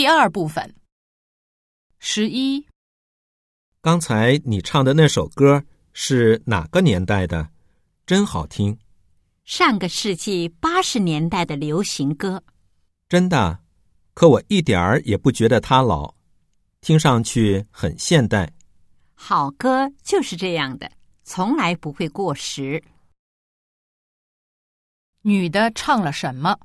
第二部分。十一，刚才你唱的那首歌是哪个年代的？真好听，上个世纪八十年代的流行歌。真的。可我一点儿也不觉得它老，听上去很现代。好歌就是这样的，从来不会过时。女的唱了什么？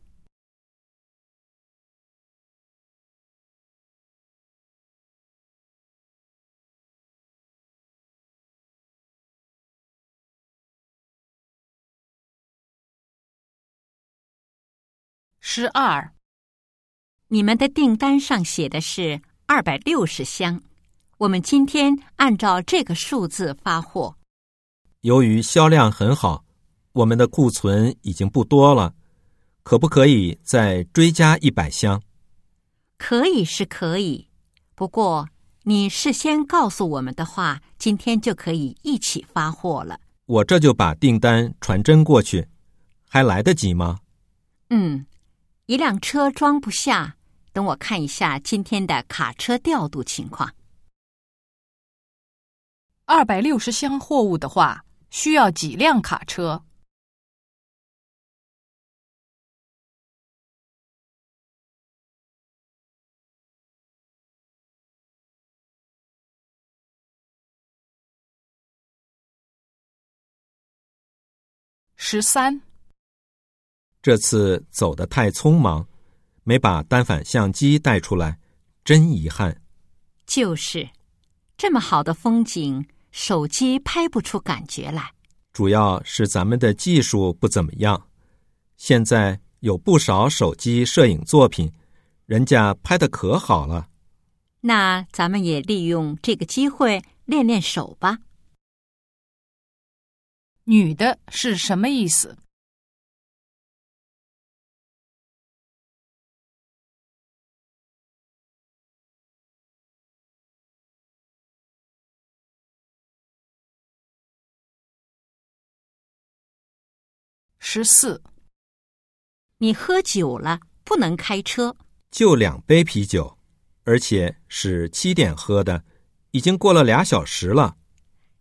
十二，你们的订单上写的是二百六十箱，我们今天按照这个数字发货。由于销量很好，我们的库存已经不多了，可不可以再追加一百箱？可以是可以，不过你事先告诉我们的话，今天就可以一起发货了。我这就把订单传真过去，还来得及吗？嗯，一辆车装不下，等我看一下今天的卡车调度情况。二百六十箱货物的话，需要几辆卡车？十三，这次走得太匆忙，没把单反相机带出来，真遗憾。就是，这么好的风景，手机拍不出感觉来。主要是咱们的技术不怎么样。现在有不少手机摄影作品，人家拍的可好了。那咱们也利用这个机会练练手吧。女的是什么意思？十四，你喝酒了，不能开车。就两杯啤酒，而且是七点喝的，已经过了俩小时了。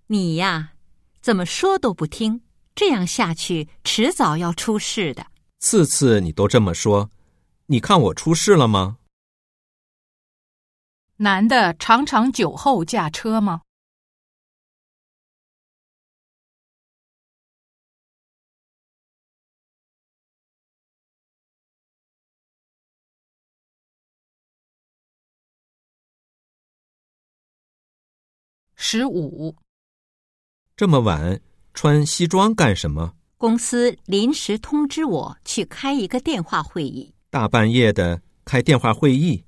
你呀，怎么说都不听，这样下去迟早要出事的。次次你都这么说，你看我出事了吗？男的常常酒后驾车吗？十五，这么晚穿西装干什么？公司临时通知我去开一个电话会议，大半夜的开电话会议，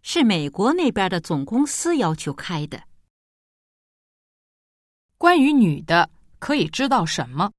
是美国那边的总公司要求开的。关于女的，可以知道什么？